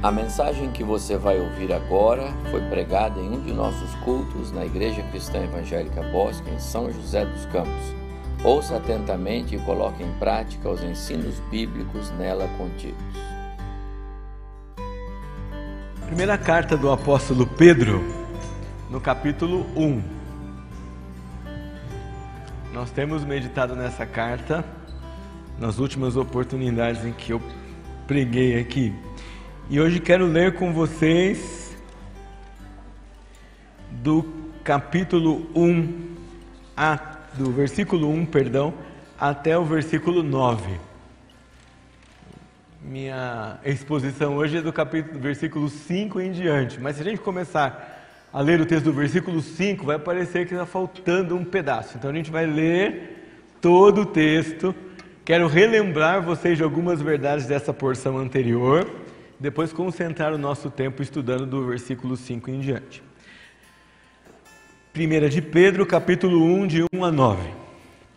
A mensagem que você vai ouvir agora foi pregada em um de nossos cultos na Igreja Cristã Evangélica Bosque, em São José dos Campos. Ouça atentamente e coloque em prática os ensinos bíblicos nela contidos. Primeira carta do apóstolo Pedro, no capítulo 1. Nós temos meditado nessa carta nas últimas oportunidades em que eu preguei aqui. E hoje quero ler com vocês do capítulo 1 a do versículo 1, perdão, até o versículo 9. Minha exposição hoje é do capítulo versículo 5 em diante, mas se a gente começar a ler o texto do versículo 5, vai parecer que está faltando um pedaço. Então a gente vai ler todo o texto. Quero relembrar vocês de algumas verdades dessa porção anterior depois concentrar o nosso tempo estudando do versículo 5 em diante. 1 de Pedro, capítulo 1, de 1 a 9.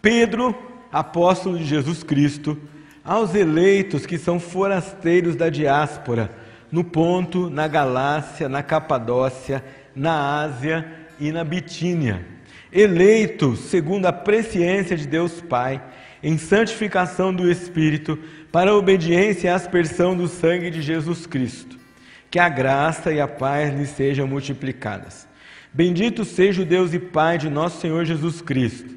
Pedro, apóstolo de Jesus Cristo, aos eleitos que são forasteiros da diáspora, no Ponto, na Galácia, na Capadócia, na Ásia e na Bitínia, eleitos segundo a presciência de Deus Pai, em santificação do Espírito, para a obediência e aspersão do sangue de Jesus Cristo. Que a graça e a paz lhe sejam multiplicadas. Bendito seja o Deus e Pai de nosso Senhor Jesus Cristo,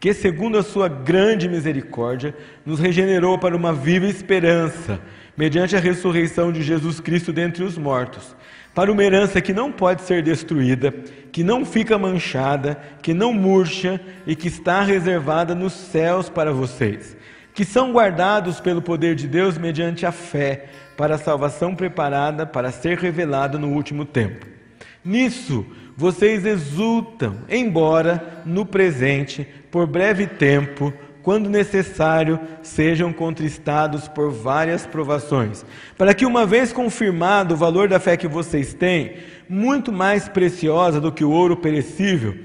que, segundo a sua grande misericórdia, nos regenerou para uma viva esperança, mediante a ressurreição de Jesus Cristo dentre os mortos, para uma herança que não pode ser destruída, que não fica manchada, que não murcha e que está reservada nos céus para vocês que são guardados pelo poder de Deus mediante a fé, para a salvação preparada para ser revelada no último tempo. Nisso vocês exultam, embora no presente, por breve tempo, quando necessário, sejam contristados por várias provações, para que, uma vez confirmado o valor da fé que vocês têm, muito mais preciosa do que o ouro perecível,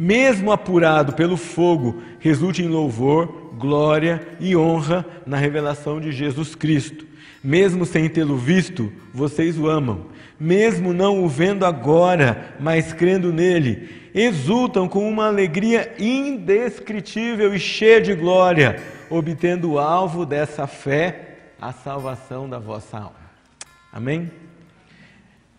mesmo apurado pelo fogo, resulte em louvor, glória e honra na revelação de Jesus Cristo. Mesmo sem tê-lo visto, vocês o amam. Mesmo não o vendo agora, mas crendo nele, exultam com uma alegria indescritível e cheia de glória, obtendo o alvo dessa fé, a salvação da vossa alma. Amém?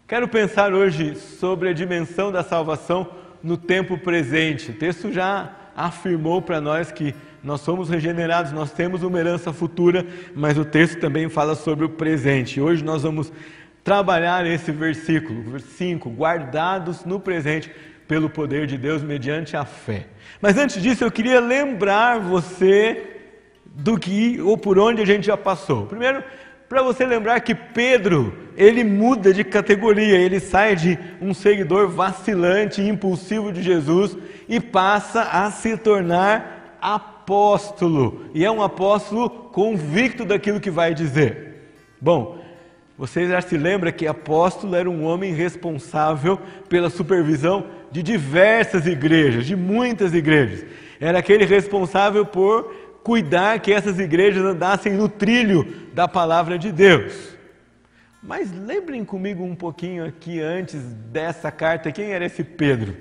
Quero pensar hoje sobre a dimensão da salvação no tempo presente. O texto já afirmou para nós que nós somos regenerados, nós temos uma herança futura, mas o texto também fala sobre o presente. Hoje nós vamos trabalhar esse versículo, 5, guardados no presente pelo poder de Deus mediante a fé. Mas antes disso, eu queria lembrar você do que ou por onde a gente já passou. Primeiro, para você lembrar que Pedro, ele muda de categoria, ele sai de um seguidor vacilante impulsivo de Jesus e passa a se tornar apóstolo. E é um apóstolo convicto daquilo que vai dizer. Bom, você já se lembra que apóstolo era um homem responsável pela supervisão de diversas igrejas, de muitas igrejas. Era aquele responsável por cuidar que essas igrejas andassem no trilho da palavra de Deus. Mas lembrem comigo um pouquinho aqui antes dessa carta, quem era esse Pedro?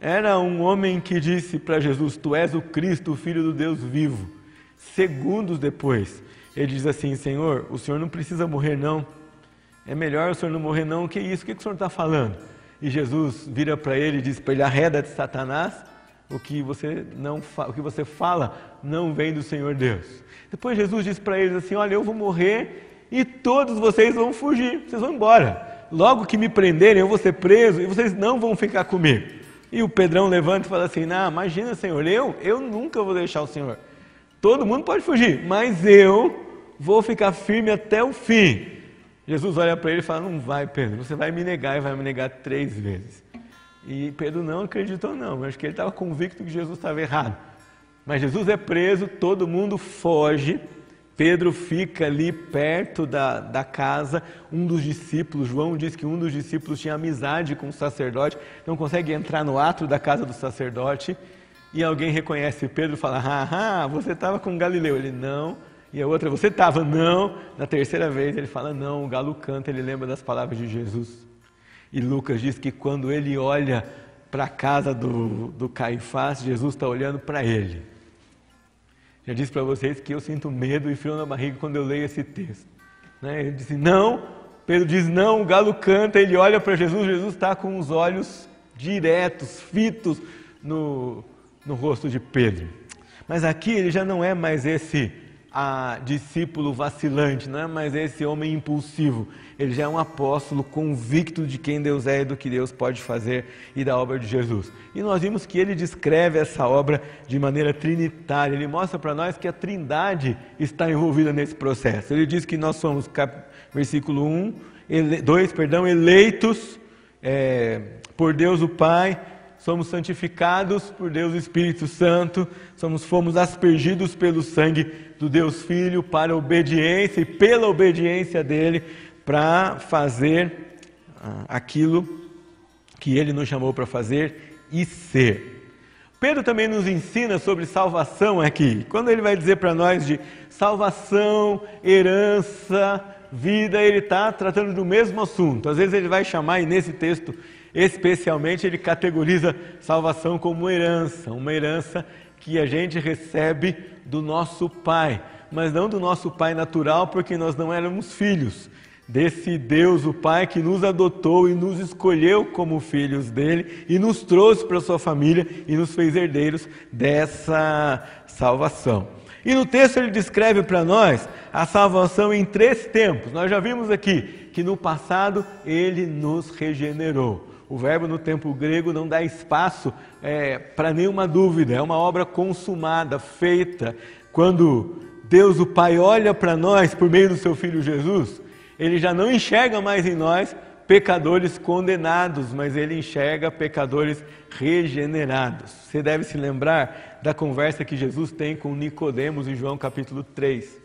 Era um homem que disse para Jesus: Tu és o Cristo, o Filho do Deus vivo. Segundos depois, ele diz assim: Senhor, o senhor não precisa morrer, não. É melhor o senhor não morrer, não. O que é isso? O que, que o senhor está falando? E Jesus vira para ele e diz para ele: Arreda de Satanás, o que você não o que você fala não vem do Senhor Deus. Depois Jesus diz para eles assim: Olha, eu vou morrer e todos vocês vão fugir, vocês vão embora. Logo que me prenderem, eu vou ser preso e vocês não vão ficar comigo. E o Pedrão levanta e fala assim: Não, imagina, Senhor, eu, eu nunca vou deixar o Senhor. Todo mundo pode fugir, mas eu vou ficar firme até o fim. Jesus olha para ele e fala: Não vai, Pedro, você vai me negar e vai me negar três vezes. E Pedro não acreditou, não. Acho que ele estava convicto que Jesus estava errado. Mas Jesus é preso, todo mundo foge. Pedro fica ali perto da, da casa, um dos discípulos, João diz que um dos discípulos tinha amizade com o sacerdote, não consegue entrar no ato da casa do sacerdote, e alguém reconhece Pedro e fala, ah, você estava com Galileu. Ele, não, E a outra, você estava? Não. Na terceira vez ele fala, não. O galo canta, ele lembra das palavras de Jesus. E Lucas diz que quando ele olha para a casa do, do Caifás, Jesus está olhando para ele. Já disse para vocês que eu sinto medo e frio na barriga quando eu leio esse texto. Né? Ele disse, não. Pedro diz, não. O galo canta, ele olha para Jesus. Jesus está com os olhos diretos, fitos no, no rosto de Pedro. Mas aqui ele já não é mais esse a discípulo vacilante, não é mais esse homem impulsivo. Ele já é um apóstolo convicto de quem Deus é e do que Deus pode fazer e da obra de Jesus. E nós vimos que ele descreve essa obra de maneira trinitária. Ele mostra para nós que a Trindade está envolvida nesse processo. Ele diz que nós somos, cap... versículo 1, ele... 2, perdão, eleitos é, por Deus o Pai somos santificados por Deus Espírito Santo, somos fomos aspergidos pelo sangue do Deus Filho para obediência e pela obediência dele para fazer ah, aquilo que ele nos chamou para fazer e ser. Pedro também nos ensina sobre salvação aqui. Quando ele vai dizer para nós de salvação, herança, vida, ele está tratando do mesmo assunto. Às vezes ele vai chamar, e nesse texto especialmente, ele categoriza salvação como herança, uma herança que a gente recebe do nosso Pai, mas não do nosso Pai natural, porque nós não éramos filhos desse Deus, o Pai, que nos adotou e nos escolheu como filhos dele e nos trouxe para sua família e nos fez herdeiros dessa salvação. E no texto ele descreve para nós a salvação em três tempos. Nós já vimos aqui que no passado ele nos regenerou. O verbo no tempo grego não dá espaço é, para nenhuma dúvida, é uma obra consumada, feita. Quando Deus, o Pai, olha para nós por meio do seu Filho Jesus, ele já não enxerga mais em nós pecadores condenados, mas ele enxerga pecadores regenerados. Você deve se lembrar da conversa que Jesus tem com Nicodemos em João capítulo 3.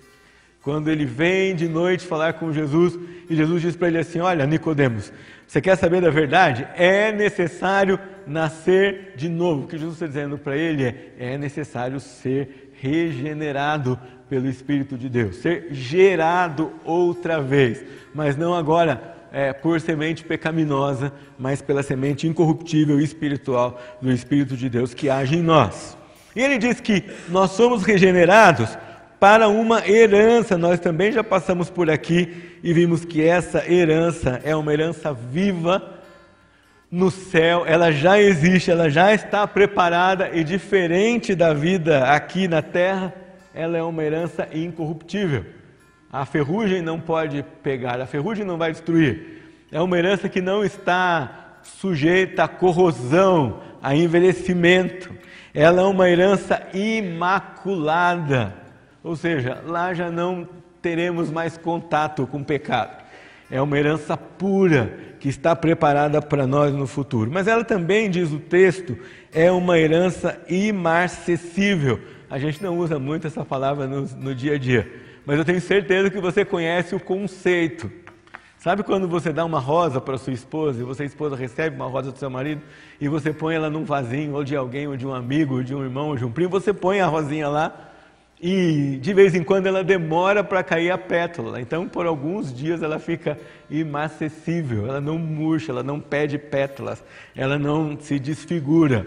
Quando ele vem de noite falar com Jesus, e Jesus diz para ele assim: Olha, Nicodemos, você quer saber da verdade? É necessário nascer de novo. O que Jesus está dizendo para ele é: é necessário ser regenerado pelo Espírito de Deus, ser gerado outra vez, mas não agora é, por semente pecaminosa, mas pela semente incorruptível e espiritual do Espírito de Deus que age em nós. E ele diz que nós somos regenerados para uma herança. Nós também já passamos por aqui e vimos que essa herança é uma herança viva no céu, ela já existe, ela já está preparada e diferente da vida aqui na terra, ela é uma herança incorruptível. A ferrugem não pode pegar, a ferrugem não vai destruir. É uma herança que não está sujeita a corrosão, a envelhecimento. Ela é uma herança imaculada. Ou seja, lá já não teremos mais contato com o pecado. É uma herança pura que está preparada para nós no futuro. Mas ela também, diz o texto, é uma herança imarcessível. A gente não usa muito essa palavra no, no dia a dia, mas eu tenho certeza que você conhece o conceito. Sabe quando você dá uma rosa para sua esposa e você, esposa, recebe uma rosa do seu marido e você põe ela num vasinho, ou de alguém, ou de um amigo, ou de um irmão, ou de um primo, você põe a rosinha lá e de vez em quando ela demora para cair a pétala. Então, por alguns dias ela fica inacessível, ela não murcha, ela não pede pétalas, ela não se desfigura.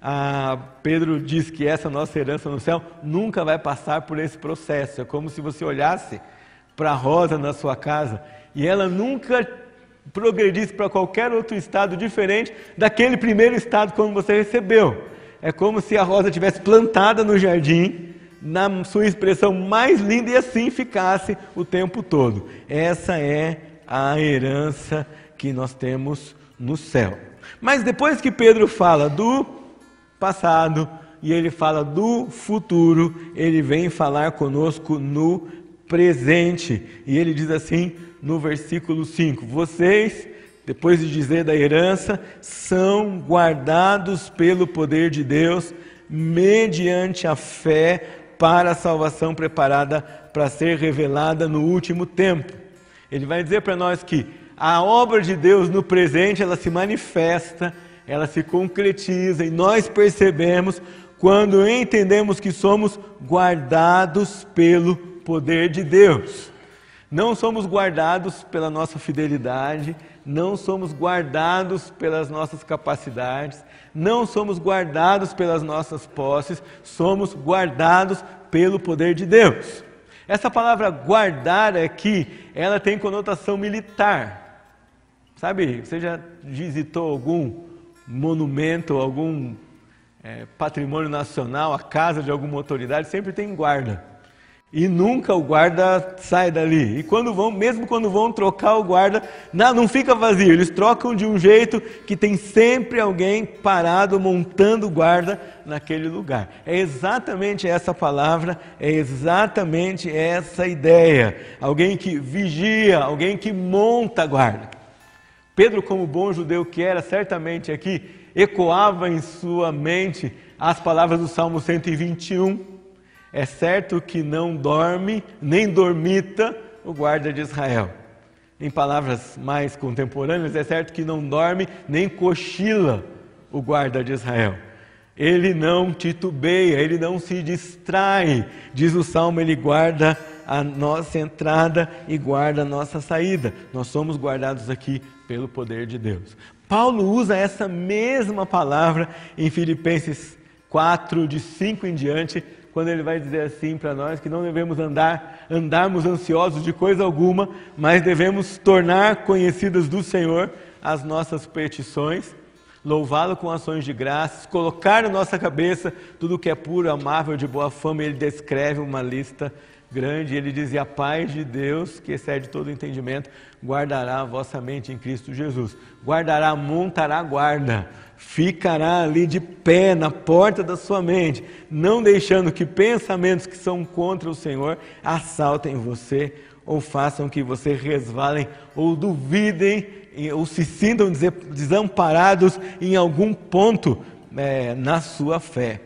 Ah, Pedro diz que essa nossa herança no céu nunca vai passar por esse processo. É como se você olhasse para a rosa na sua casa e ela nunca progredisse para qualquer outro estado diferente daquele primeiro estado quando você recebeu. É como se a rosa tivesse plantada no jardim na sua expressão mais linda e assim ficasse o tempo todo. Essa é a herança que nós temos no céu. Mas depois que Pedro fala do passado e ele fala do futuro, ele vem falar conosco no presente. E ele diz assim no versículo 5: Vocês, depois de dizer da herança, são guardados pelo poder de Deus mediante a fé para a salvação preparada para ser revelada no último tempo. Ele vai dizer para nós que a obra de Deus no presente, ela se manifesta, ela se concretiza e nós percebemos quando entendemos que somos guardados pelo poder de Deus. Não somos guardados pela nossa fidelidade, não somos guardados pelas nossas capacidades, não somos guardados pelas nossas posses, somos guardados pelo poder de Deus. Essa palavra guardar aqui, ela tem conotação militar. Sabe, você já visitou algum monumento, algum é, patrimônio nacional, a casa de alguma autoridade, sempre tem guarda. E nunca o guarda sai dali. E quando vão, mesmo quando vão trocar o guarda, não fica vazio. Eles trocam de um jeito que tem sempre alguém parado montando guarda naquele lugar. É exatamente essa palavra, é exatamente essa ideia. Alguém que vigia, alguém que monta guarda. Pedro, como bom judeu que era, certamente aqui ecoava em sua mente as palavras do Salmo 121 é certo que não dorme, nem dormita o guarda de Israel. Em palavras mais contemporâneas, é certo que não dorme, nem cochila o guarda de Israel. Ele não titubeia, ele não se distrai. Diz o salmo, ele guarda a nossa entrada e guarda a nossa saída. Nós somos guardados aqui pelo poder de Deus. Paulo usa essa mesma palavra em Filipenses 4, de 5 em diante, quando ele vai dizer assim para nós que não devemos andar, andarmos ansiosos de coisa alguma, mas devemos tornar conhecidas do Senhor as nossas petições, louvá-lo com ações de graças, colocar na nossa cabeça tudo que é puro, amável, de boa fama. Ele descreve uma lista grande. Ele diz: e a paz de Deus, que excede todo entendimento, guardará a vossa mente em Cristo Jesus. Guardará, montará guarda ficará ali de pé na porta da sua mente, não deixando que pensamentos que são contra o Senhor assaltem você ou façam que você resvalem ou duvidem ou se sintam desamparados em algum ponto é, na sua fé.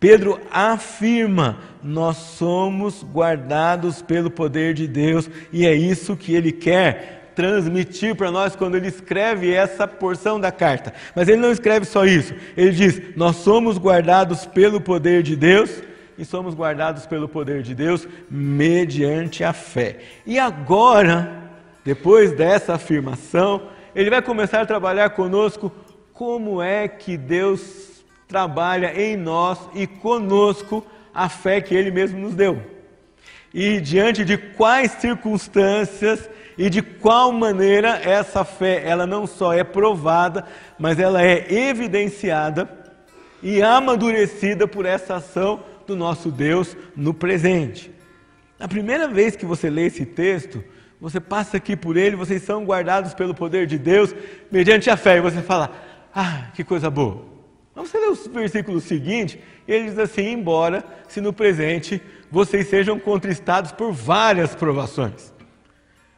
Pedro afirma: nós somos guardados pelo poder de Deus e é isso que ele quer transmitir para nós quando ele escreve essa porção da carta. Mas ele não escreve só isso. Ele diz: Nós somos guardados pelo poder de Deus e somos guardados pelo poder de Deus mediante a fé. E agora, depois dessa afirmação, ele vai começar a trabalhar conosco como é que Deus trabalha em nós e conosco a fé que ele mesmo nos deu. E diante de quais circunstâncias e de qual maneira essa fé, ela não só é provada, mas ela é evidenciada e amadurecida por essa ação do nosso Deus no presente. Na primeira vez que você lê esse texto, você passa aqui por ele, vocês são guardados pelo poder de Deus mediante a fé, e você fala: Ah, que coisa boa. Mas você lê o versículo seguinte, ele diz assim: Embora se no presente vocês sejam contristados por várias provações.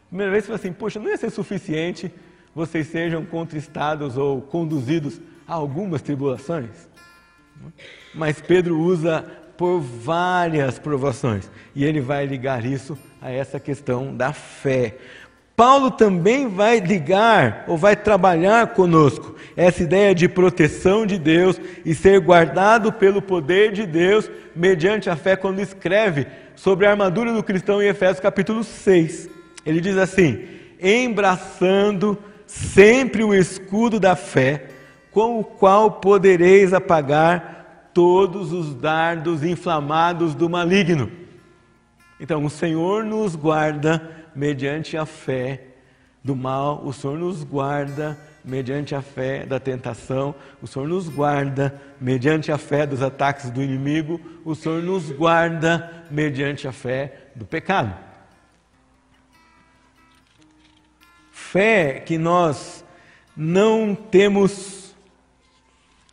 Primeira vez você fala assim, poxa, não ia ser suficiente vocês sejam contristados ou conduzidos a algumas tribulações? Mas Pedro usa por várias provações e ele vai ligar isso a essa questão da fé. Paulo também vai ligar ou vai trabalhar conosco essa ideia de proteção de Deus e ser guardado pelo poder de Deus mediante a fé quando escreve sobre a armadura do cristão em Efésios capítulo 6. Ele diz assim: embraçando sempre o escudo da fé, com o qual podereis apagar todos os dardos inflamados do maligno. Então, o Senhor nos guarda mediante a fé do mal, o Senhor nos guarda mediante a fé da tentação, o Senhor nos guarda mediante a fé dos ataques do inimigo, o Senhor nos guarda mediante a fé do pecado. fé que nós não temos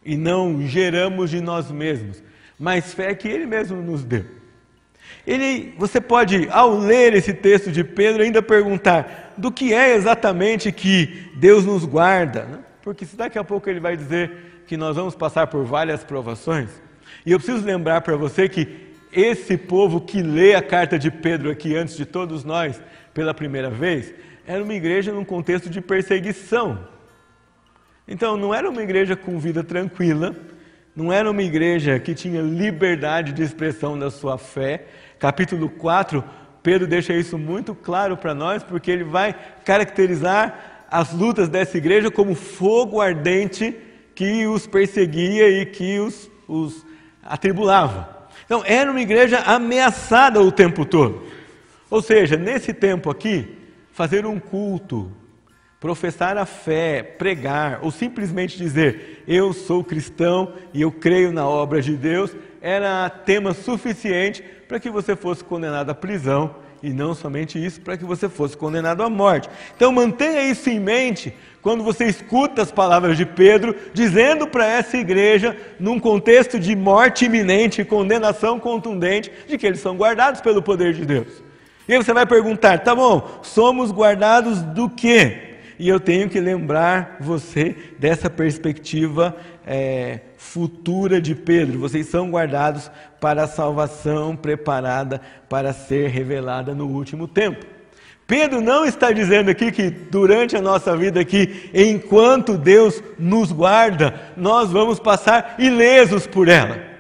e não geramos de nós mesmos, mas fé que Ele mesmo nos deu. Ele, você pode, ao ler esse texto de Pedro, ainda perguntar do que é exatamente que Deus nos guarda, né? porque se daqui a pouco ele vai dizer que nós vamos passar por várias provações, e eu preciso lembrar para você que esse povo que lê a carta de Pedro aqui antes de todos nós pela primeira vez, era uma igreja num contexto de perseguição. Então, não era uma igreja com vida tranquila, não era uma igreja que tinha liberdade de expressão da sua fé. Capítulo 4, Pedro deixa isso muito claro para nós, porque ele vai caracterizar as lutas dessa igreja como fogo ardente que os perseguia e que os, os atribulava. Então, era uma igreja ameaçada o tempo todo. Ou seja, nesse tempo aqui, fazer um culto, professar a fé, pregar, ou simplesmente dizer eu sou cristão e eu creio na obra de Deus, era tema suficiente para que você fosse condenado à prisão e não somente isso, para que você fosse condenado à morte. Então mantenha isso em mente quando você escuta as palavras de Pedro dizendo para essa igreja, num contexto de morte iminente condenação contundente, de que eles são guardados pelo poder de Deus. E aí você vai perguntar, tá bom, somos guardados do quê? E eu tenho que lembrar você dessa perspectiva é, futura de Pedro. Vocês são guardados para a salvação preparada para ser revelada no último tempo. Pedro não está dizendo aqui que durante a nossa vida aqui, enquanto Deus nos guarda, nós vamos passar ilesos por ela.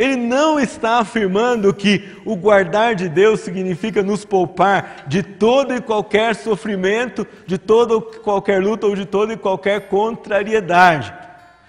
Ele não está afirmando que o guardar de Deus significa nos poupar de todo e qualquer sofrimento, de toda e qualquer luta ou de toda e qualquer contrariedade.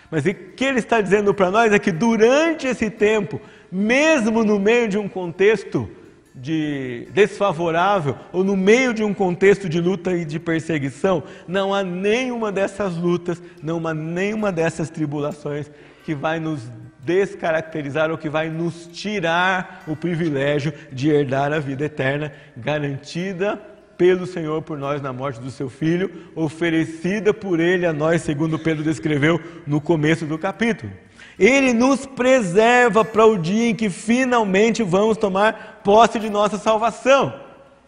Mas o que ele está dizendo para nós é que durante esse tempo, mesmo no meio de um contexto de desfavorável ou no meio de um contexto de luta e de perseguição, não há nenhuma dessas lutas, não há nenhuma dessas tribulações que vai nos descaracterizar ou que vai nos tirar o privilégio de herdar a vida eterna garantida pelo Senhor por nós na morte do seu filho, oferecida por ele a nós, segundo Pedro descreveu no começo do capítulo. Ele nos preserva para o dia em que finalmente vamos tomar posse de nossa salvação.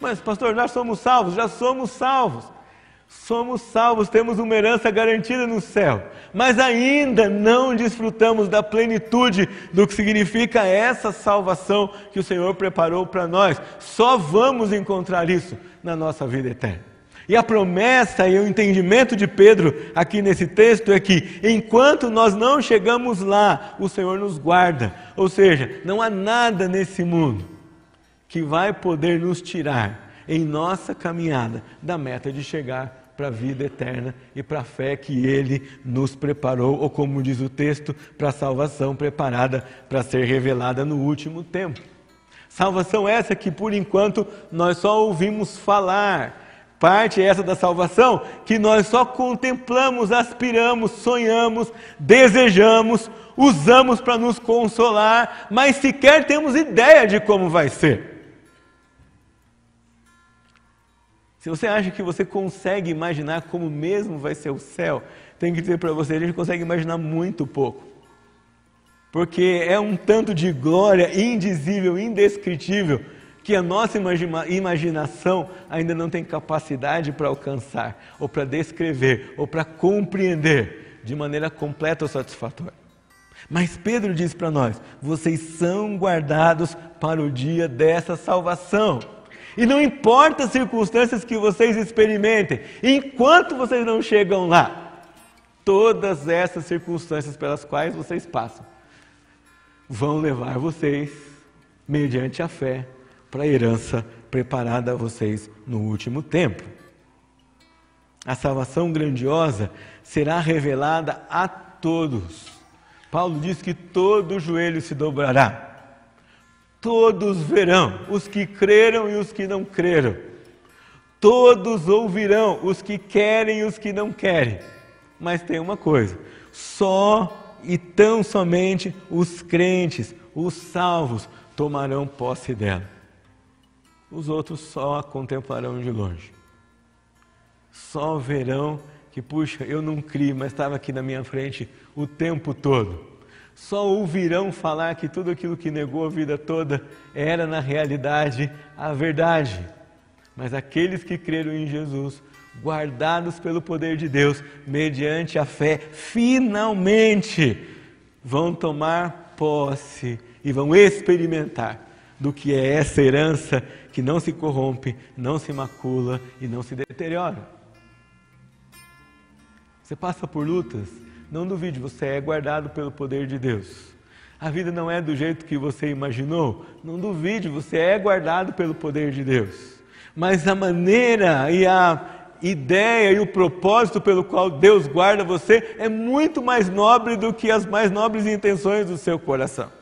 Mas, pastor, já somos salvos? Já somos salvos. Somos salvos, temos uma herança garantida no céu, mas ainda não desfrutamos da plenitude do que significa essa salvação que o Senhor preparou para nós. Só vamos encontrar isso na nossa vida eterna. E a promessa e o entendimento de Pedro aqui nesse texto é que enquanto nós não chegamos lá, o Senhor nos guarda. Ou seja, não há nada nesse mundo que vai poder nos tirar em nossa caminhada da meta de chegar para a vida eterna e para a fé que Ele nos preparou, ou como diz o texto, para a salvação preparada para ser revelada no último tempo. Salvação essa que por enquanto nós só ouvimos falar. Parte essa da salvação que nós só contemplamos, aspiramos, sonhamos, desejamos, usamos para nos consolar, mas sequer temos ideia de como vai ser. Se você acha que você consegue imaginar como mesmo vai ser o céu, tem que dizer para você, a gente consegue imaginar muito pouco. Porque é um tanto de glória indizível, indescritível, que a nossa imaginação ainda não tem capacidade para alcançar, ou para descrever, ou para compreender de maneira completa ou satisfatória. Mas Pedro diz para nós: vocês são guardados para o dia dessa salvação. E não importa as circunstâncias que vocês experimentem, enquanto vocês não chegam lá, todas essas circunstâncias pelas quais vocês passam vão levar vocês, mediante a fé, para a herança preparada a vocês no último tempo. A salvação grandiosa será revelada a todos. Paulo diz que todo joelho se dobrará Todos verão, os que creram e os que não creram. Todos ouvirão, os que querem e os que não querem. Mas tem uma coisa: só e tão somente os crentes, os salvos, tomarão posse dela. Os outros só a contemplarão de longe. Só verão que, puxa, eu não criei, mas estava aqui na minha frente o tempo todo só ouvirão falar que tudo aquilo que negou a vida toda era na realidade a verdade. Mas aqueles que creram em Jesus, guardados pelo poder de Deus, mediante a fé, finalmente vão tomar posse e vão experimentar do que é essa herança que não se corrompe, não se macula e não se deteriora. Você passa por lutas, Não duvide, você é guardado pelo poder de Deus. A vida não é do jeito que você imaginou. Não duvide, você é guardado pelo poder de Deus. Mas a maneira e a ideia e o propósito pelo qual Deus guarda você é muito mais nobre do que as mais nobres intenções do seu coração.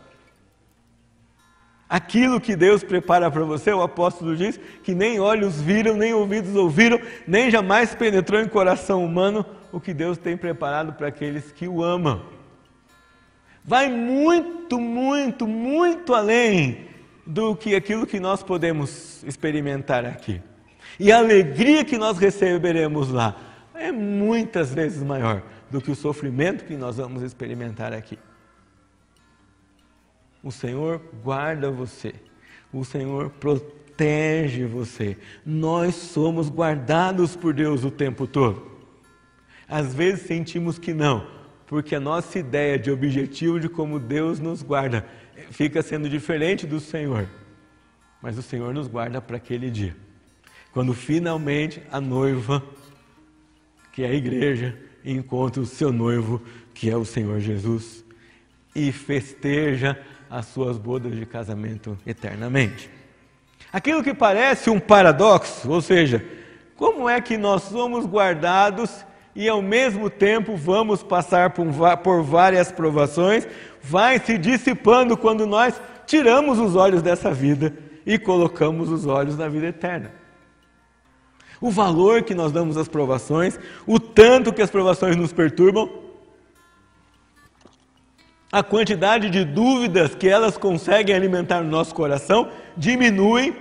Aquilo que Deus prepara para você, o apóstolo diz, que nem olhos viram, nem ouvidos ouviram, nem jamais penetrou em coração humano o que Deus tem preparado para aqueles que o amam. Vai muito, muito, muito além do que aquilo que nós podemos experimentar aqui. E a alegria que nós receberemos lá é muitas vezes maior do que o sofrimento que nós vamos experimentar aqui. O Senhor guarda você. O Senhor protege você. Nós somos guardados por Deus o tempo todo. Às vezes sentimos que não, porque a nossa ideia de objetivo de como Deus nos guarda fica sendo diferente do Senhor. Mas o Senhor nos guarda para aquele dia. Quando finalmente a noiva, que é a igreja, encontra o seu noivo, que é o Senhor Jesus, e festeja as suas bodas de casamento eternamente. Aquilo que parece um paradoxo, ou seja, como é que nós somos guardados e ao mesmo tempo vamos passar por várias provações, vai se dissipando quando nós tiramos os olhos dessa vida e colocamos os olhos na vida eterna. O valor que nós damos às provações, o tanto que as provações nos perturbam, a quantidade de dúvidas que elas conseguem alimentar no nosso coração diminui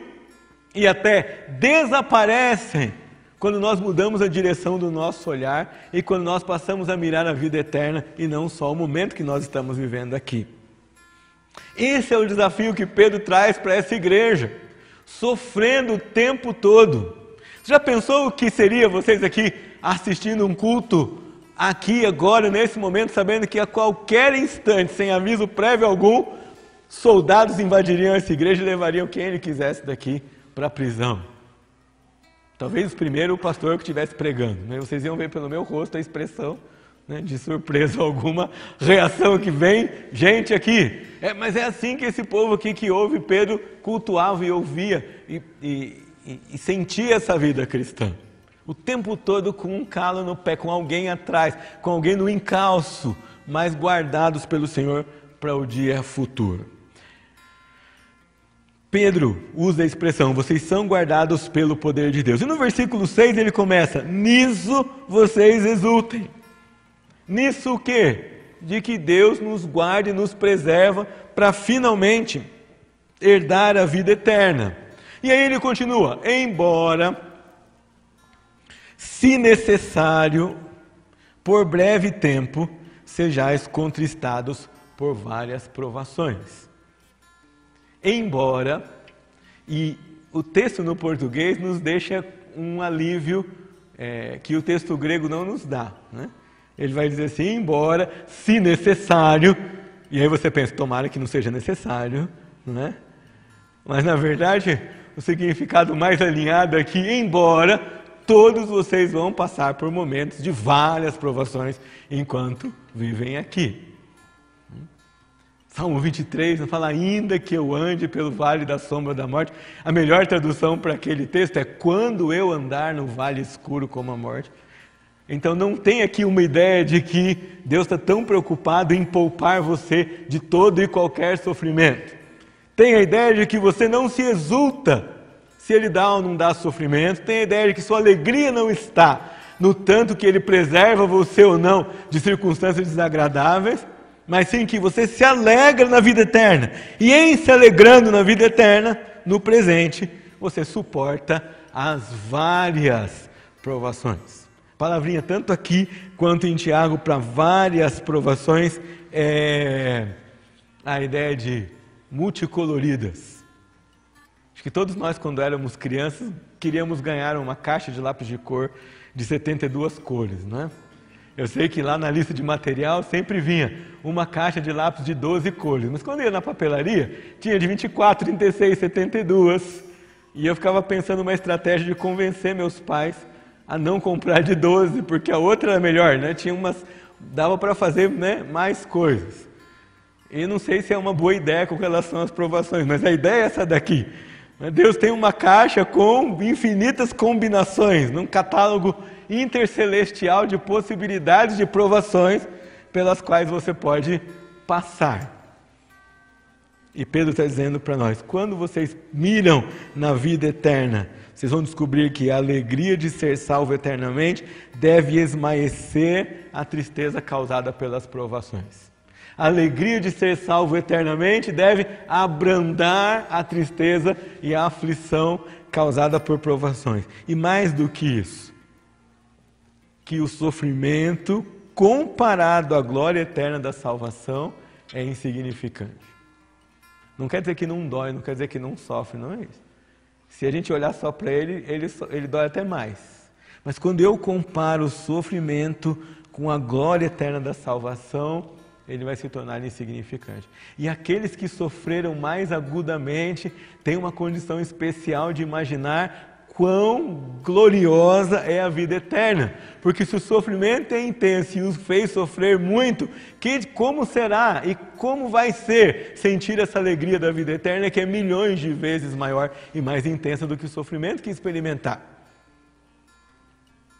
e até desaparecem quando nós mudamos a direção do nosso olhar e quando nós passamos a mirar a vida eterna e não só o momento que nós estamos vivendo aqui. Esse é o desafio que Pedro traz para essa igreja, sofrendo o tempo todo. Você já pensou o que seria vocês aqui assistindo um culto aqui, agora, nesse momento, sabendo que a qualquer instante, sem aviso prévio algum, soldados invadiriam essa igreja e levariam quem ele quisesse daqui para a prisão. Talvez primeiro o pastor que estivesse pregando. Né? Vocês iam ver pelo meu rosto a expressão né, de surpresa alguma, reação que vem, gente aqui. É, mas é assim que esse povo aqui que ouve Pedro cultuava e ouvia e, e, e, e sentia essa vida cristã o tempo todo com um calo no pé, com alguém atrás, com alguém no encalço, mas guardados pelo Senhor para o dia futuro. Pedro usa a expressão, vocês são guardados pelo poder de Deus. E no versículo 6 ele começa: Nisso vocês exultem. Nisso o quê? De que Deus nos guarde e nos preserva para finalmente herdar a vida eterna. E aí ele continua: Embora se necessário, por breve tempo, sejais contristados por várias provações. Embora, e o texto no português nos deixa um alívio é, que o texto grego não nos dá. Né? Ele vai dizer assim: embora, se necessário, e aí você pensa, tomara que não seja necessário, né? mas na verdade o significado mais alinhado aqui, embora todos vocês vão passar por momentos de várias provações enquanto vivem aqui. Salmo 23 não fala ainda que eu ande pelo vale da sombra da morte. A melhor tradução para aquele texto é quando eu andar no vale escuro como a morte. Então não tem aqui uma ideia de que Deus está tão preocupado em poupar você de todo e qualquer sofrimento. Tem a ideia de que você não se exulta se ele dá ou não dá sofrimento, tem a ideia de que sua alegria não está no tanto que ele preserva você ou não de circunstâncias desagradáveis, mas sim que você se alegra na vida eterna. E em se alegrando na vida eterna, no presente, você suporta as várias provações. Palavrinha tanto aqui quanto em Tiago para várias provações é a ideia de multicoloridas. Acho que todos nós, quando éramos crianças, queríamos ganhar uma caixa de lápis de cor de 72 cores, não é? Eu sei que lá na lista de material sempre vinha uma caixa de lápis de 12 cores, mas quando ia na papelaria, tinha de 24, 36, 72. E eu ficava pensando uma estratégia de convencer meus pais a não comprar de 12, porque a outra era melhor, né? Tinha umas, dava para fazer né, mais coisas. E não sei se é uma boa ideia com relação às provações, mas a ideia é essa daqui. Deus tem uma caixa com infinitas combinações, num catálogo intercelestial de possibilidades de provações pelas quais você pode passar. E Pedro está dizendo para nós: quando vocês miram na vida eterna, vocês vão descobrir que a alegria de ser salvo eternamente deve esmaecer a tristeza causada pelas provações. A alegria de ser salvo eternamente deve abrandar a tristeza e a aflição causada por provações. E mais do que isso, que o sofrimento comparado à glória eterna da salvação é insignificante. Não quer dizer que não dói, não quer dizer que não sofre, não é isso. Se a gente olhar só para ele, ele, ele dói até mais. Mas quando eu comparo o sofrimento com a glória eterna da salvação, ele vai se tornar insignificante. E aqueles que sofreram mais agudamente têm uma condição especial de imaginar quão gloriosa é a vida eterna. Porque se o sofrimento é intenso e os fez sofrer muito, que, como será e como vai ser sentir essa alegria da vida eterna que é milhões de vezes maior e mais intensa do que o sofrimento que experimentar?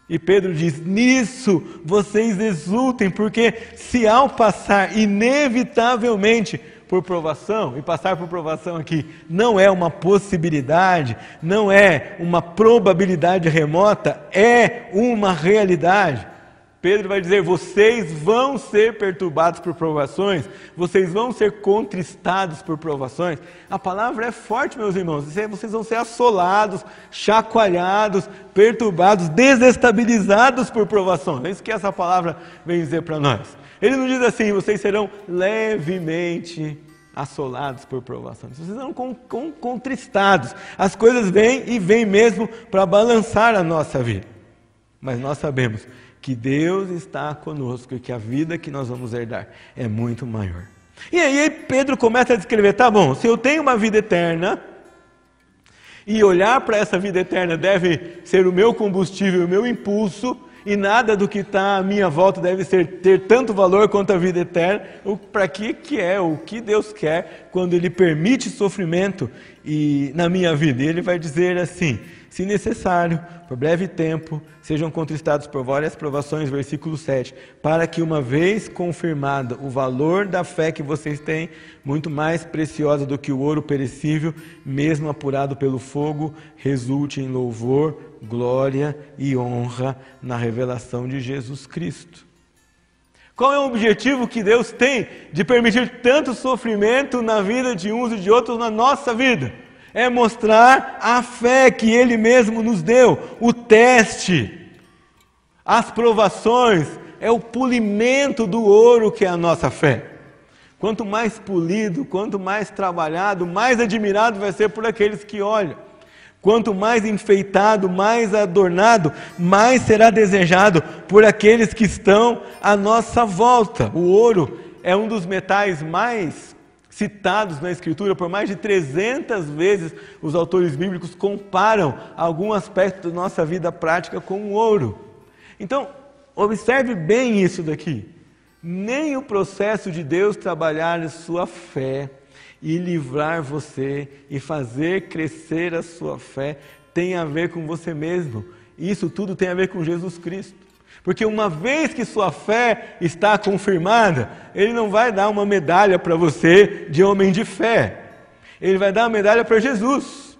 E Pedro diz: Nisso vocês exultem, porque se ao passar inevitavelmente por provação, e passar por provação aqui não é uma possibilidade, não é uma probabilidade remota, é uma realidade. Pedro vai dizer: vocês vão ser perturbados por provações, vocês vão ser contristados por provações. A palavra é forte, meus irmãos. Vocês vão ser assolados, chacoalhados, perturbados, desestabilizados por provações. É isso que essa palavra vem dizer para nós. Ele não diz assim: vocês serão levemente assolados por provações. Vocês serão contristados. As coisas vêm e vêm mesmo para balançar a nossa vida. Mas nós sabemos que Deus está conosco e que a vida que nós vamos herdar é muito maior. E aí Pedro começa a descrever: tá bom, se eu tenho uma vida eterna, e olhar para essa vida eterna deve ser o meu combustível, o meu impulso, e nada do que está à minha volta deve ser, ter tanto valor quanto a vida eterna. Para que, que é o que Deus quer quando Ele permite sofrimento e, na minha vida? E Ele vai dizer assim: se necessário, por breve tempo, sejam contristados por várias provações, versículo 7, para que, uma vez confirmado o valor da fé que vocês têm, muito mais preciosa do que o ouro perecível, mesmo apurado pelo fogo, resulte em louvor, glória e honra na revelação de Jesus Cristo. Qual é o objetivo que Deus tem de permitir tanto sofrimento na vida de uns e de outros na nossa vida? É mostrar a fé que Ele mesmo nos deu, o teste, as provações, é o polimento do ouro que é a nossa fé. Quanto mais polido, quanto mais trabalhado, mais admirado vai ser por aqueles que olham. Quanto mais enfeitado, mais adornado, mais será desejado por aqueles que estão à nossa volta. O ouro é um dos metais mais citados na Escritura por mais de 300 vezes, os autores bíblicos comparam algum aspecto da nossa vida prática com o ouro. Então, observe bem isso daqui. Nem o processo de Deus trabalhar sua fé e livrar você e fazer crescer a sua fé tem a ver com você mesmo. Isso tudo tem a ver com Jesus Cristo. Porque uma vez que sua fé está confirmada, Ele não vai dar uma medalha para você de homem de fé. Ele vai dar uma medalha para Jesus.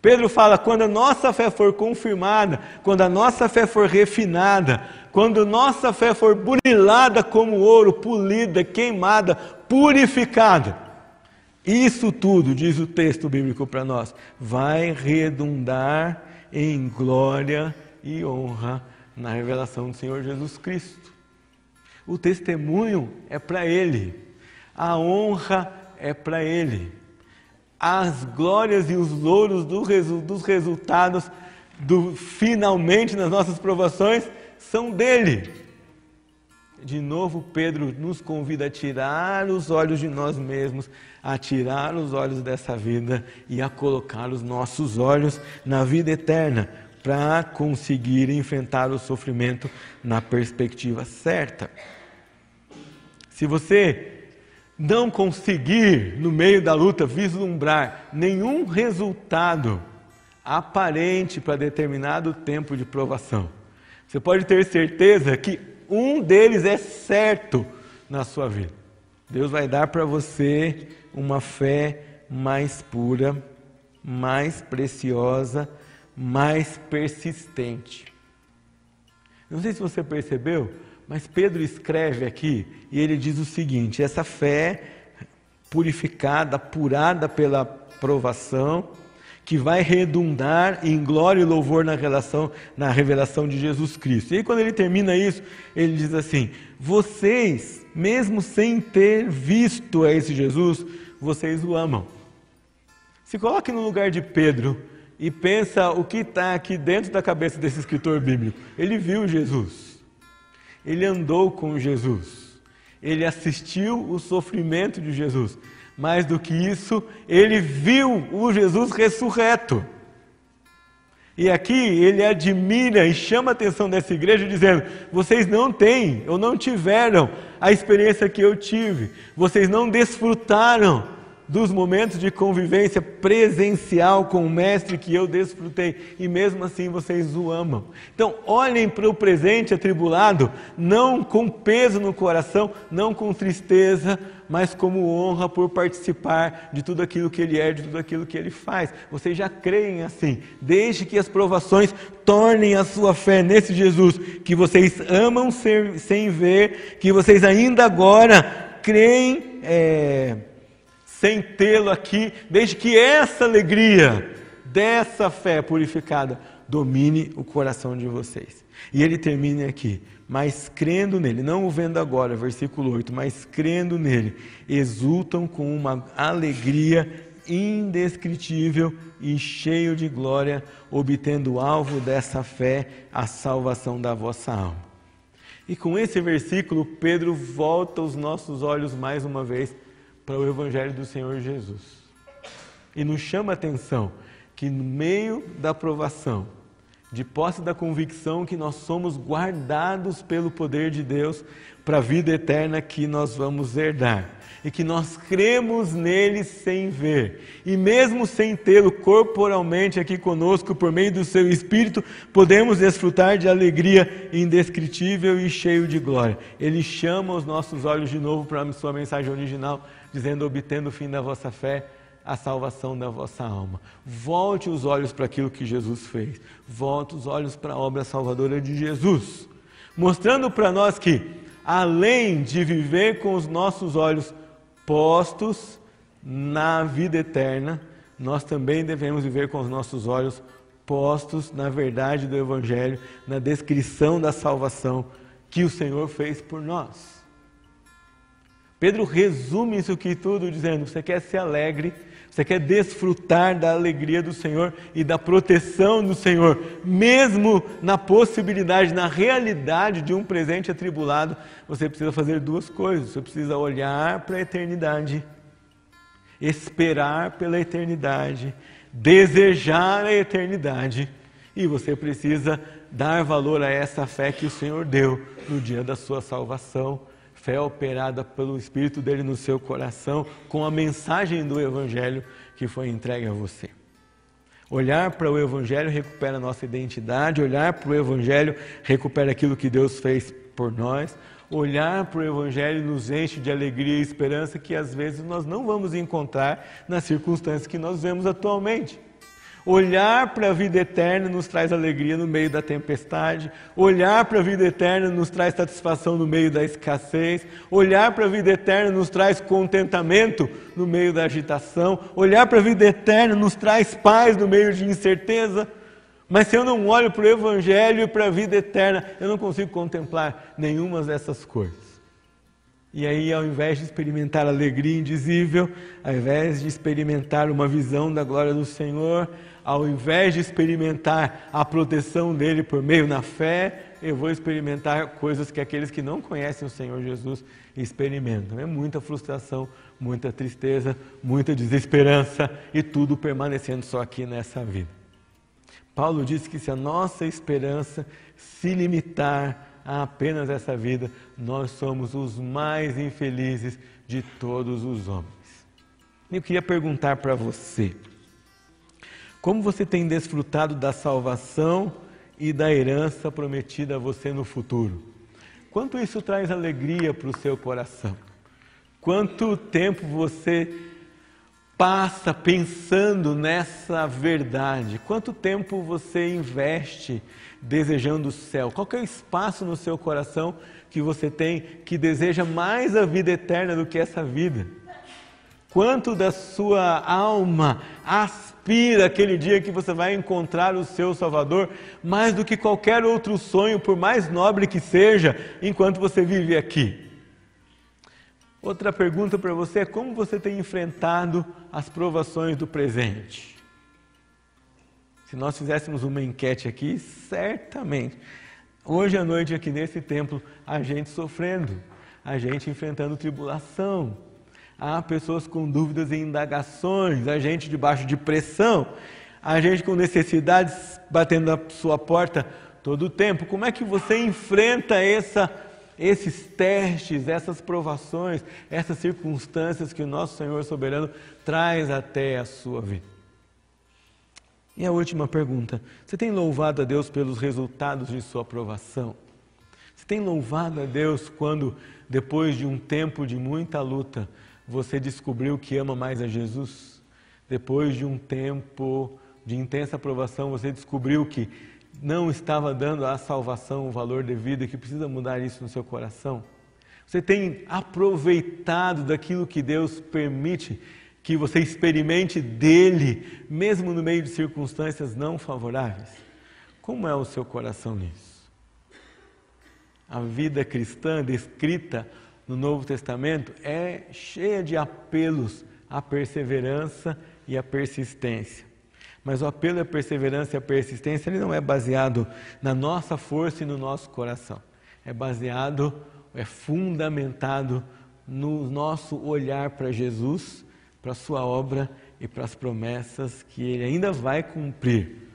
Pedro fala: quando a nossa fé for confirmada, quando a nossa fé for refinada, quando nossa fé for burilada como ouro, polida, queimada, purificada, isso tudo, diz o texto bíblico para nós, vai redundar em glória e honra na revelação do Senhor Jesus Cristo. O testemunho é para Ele, a honra é para Ele, as glórias e os louros do resu dos resultados do finalmente nas nossas provações são dele. De novo, Pedro nos convida a tirar os olhos de nós mesmos, a tirar os olhos dessa vida e a colocar os nossos olhos na vida eterna, para conseguir enfrentar o sofrimento na perspectiva certa. Se você não conseguir, no meio da luta, vislumbrar nenhum resultado aparente para determinado tempo de provação, você pode ter certeza que um deles é certo na sua vida. Deus vai dar para você uma fé mais pura, mais preciosa, mais persistente. Não sei se você percebeu, mas Pedro escreve aqui e ele diz o seguinte: essa fé purificada, apurada pela provação, que vai redundar em glória e louvor na relação, na revelação de Jesus Cristo. E aí quando ele termina isso, ele diz assim: vocês, mesmo sem ter visto a esse Jesus, vocês o amam. Se coloque no lugar de Pedro e pensa o que está aqui dentro da cabeça desse escritor bíblico. Ele viu Jesus, ele andou com Jesus, ele assistiu o sofrimento de Jesus. Mais do que isso, ele viu o Jesus ressurreto. E aqui ele admira e chama a atenção dessa igreja dizendo: vocês não têm ou não tiveram a experiência que eu tive, vocês não desfrutaram dos momentos de convivência presencial com o Mestre que eu desfrutei, e mesmo assim vocês o amam. Então, olhem para o presente atribulado, não com peso no coração, não com tristeza, mas como honra por participar de tudo aquilo que Ele é, de tudo aquilo que Ele faz. Vocês já creem assim, desde que as provações tornem a sua fé nesse Jesus, que vocês amam ser, sem ver, que vocês ainda agora creem. É, sem tê-lo aqui, desde que essa alegria dessa fé purificada domine o coração de vocês. E ele termina aqui, mas crendo nele, não o vendo agora, versículo 8, mas crendo nele, exultam com uma alegria indescritível e cheio de glória, obtendo o alvo dessa fé, a salvação da vossa alma. E com esse versículo, Pedro volta os nossos olhos mais uma vez para o Evangelho do Senhor Jesus. E nos chama a atenção que no meio da provação, de posse da convicção que nós somos guardados pelo poder de Deus para a vida eterna que nós vamos herdar. E que nós cremos nele sem ver. E mesmo sem tê-lo corporalmente aqui conosco, por meio do seu Espírito, podemos desfrutar de alegria indescritível e cheio de glória. Ele chama os nossos olhos de novo para a sua mensagem original dizendo: obtendo o fim da vossa fé, a salvação da vossa alma. Volte os olhos para aquilo que Jesus fez. Volte os olhos para a obra salvadora de Jesus. Mostrando para nós que, além de viver com os nossos olhos postos na vida eterna, nós também devemos viver com os nossos olhos postos na verdade do Evangelho, na descrição da salvação que o Senhor fez por nós. Pedro resume isso aqui tudo dizendo: você quer ser alegre, você quer desfrutar da alegria do Senhor e da proteção do Senhor, mesmo na possibilidade, na realidade de um presente atribulado, você precisa fazer duas coisas: você precisa olhar para a eternidade, esperar pela eternidade, desejar a eternidade, e você precisa dar valor a essa fé que o Senhor deu no dia da sua salvação fé operada pelo Espírito dele no seu coração, com a mensagem do Evangelho que foi entregue a você. Olhar para o Evangelho recupera nossa identidade, olhar para o Evangelho recupera aquilo que Deus fez por nós, olhar para o Evangelho nos enche de alegria e esperança que às vezes nós não vamos encontrar nas circunstâncias que nós vemos atualmente. Olhar para a vida eterna nos traz alegria no meio da tempestade. Olhar para a vida eterna nos traz satisfação no meio da escassez. Olhar para a vida eterna nos traz contentamento no meio da agitação. Olhar para a vida eterna nos traz paz no meio de incerteza. Mas se eu não olho para o Evangelho e para a vida eterna, eu não consigo contemplar nenhuma dessas coisas. E aí, ao invés de experimentar alegria indizível, ao invés de experimentar uma visão da glória do Senhor, ao invés de experimentar a proteção dele por meio na fé, eu vou experimentar coisas que aqueles que não conhecem o Senhor Jesus experimentam. É muita frustração, muita tristeza, muita desesperança e tudo permanecendo só aqui nessa vida. Paulo diz que se a nossa esperança se limitar a apenas essa vida, nós somos os mais infelizes de todos os homens. Eu queria perguntar para você: como você tem desfrutado da salvação e da herança prometida a você no futuro? Quanto isso traz alegria para o seu coração? Quanto tempo você passa pensando nessa verdade? Quanto tempo você investe desejando o céu? Qual é o espaço no seu coração que você tem que deseja mais a vida eterna do que essa vida? Quanto da sua alma aspira aquele dia que você vai encontrar o seu Salvador, mais do que qualquer outro sonho, por mais nobre que seja, enquanto você vive aqui? Outra pergunta para você é como você tem enfrentado as provações do presente? Se nós fizéssemos uma enquete aqui, certamente, hoje à noite aqui nesse templo, a gente sofrendo, a gente enfrentando tribulação, há pessoas com dúvidas e indagações, a gente debaixo de pressão, a gente com necessidades batendo na sua porta todo o tempo. Como é que você enfrenta essa esses testes, essas provações, essas circunstâncias que o nosso Senhor soberano traz até a sua vida. E a última pergunta: você tem louvado a Deus pelos resultados de sua aprovação? Você tem louvado a Deus quando, depois de um tempo de muita luta, você descobriu que ama mais a Jesus? Depois de um tempo de intensa aprovação, você descobriu que não estava dando à salvação o valor devido e que precisa mudar isso no seu coração? Você tem aproveitado daquilo que Deus permite que você experimente dele, mesmo no meio de circunstâncias não favoráveis? Como é o seu coração nisso? A vida cristã descrita no Novo Testamento é cheia de apelos à perseverança e à persistência. Mas o apelo à perseverança e à persistência ele não é baseado na nossa força e no nosso coração. É baseado, é fundamentado no nosso olhar para Jesus, para a sua obra e para as promessas que ele ainda vai cumprir.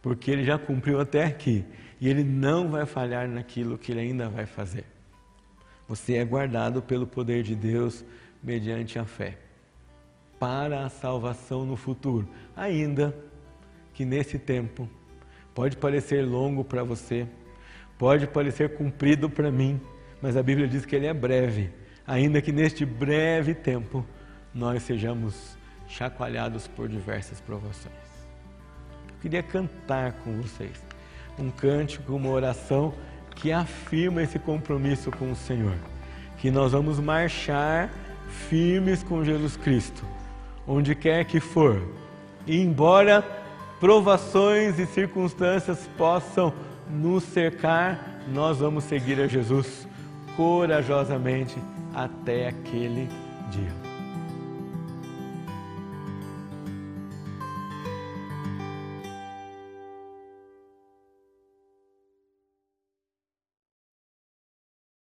Porque ele já cumpriu até aqui e ele não vai falhar naquilo que ele ainda vai fazer. Você é guardado pelo poder de Deus mediante a fé. Para a salvação no futuro, ainda que nesse tempo pode parecer longo para você, pode parecer comprido para mim, mas a Bíblia diz que ele é breve, ainda que neste breve tempo nós sejamos chacoalhados por diversas provações. Eu queria cantar com vocês um cântico, uma oração que afirma esse compromisso com o Senhor, que nós vamos marchar firmes com Jesus Cristo onde quer que for. E embora provações e circunstâncias possam nos cercar, nós vamos seguir a Jesus corajosamente até aquele dia.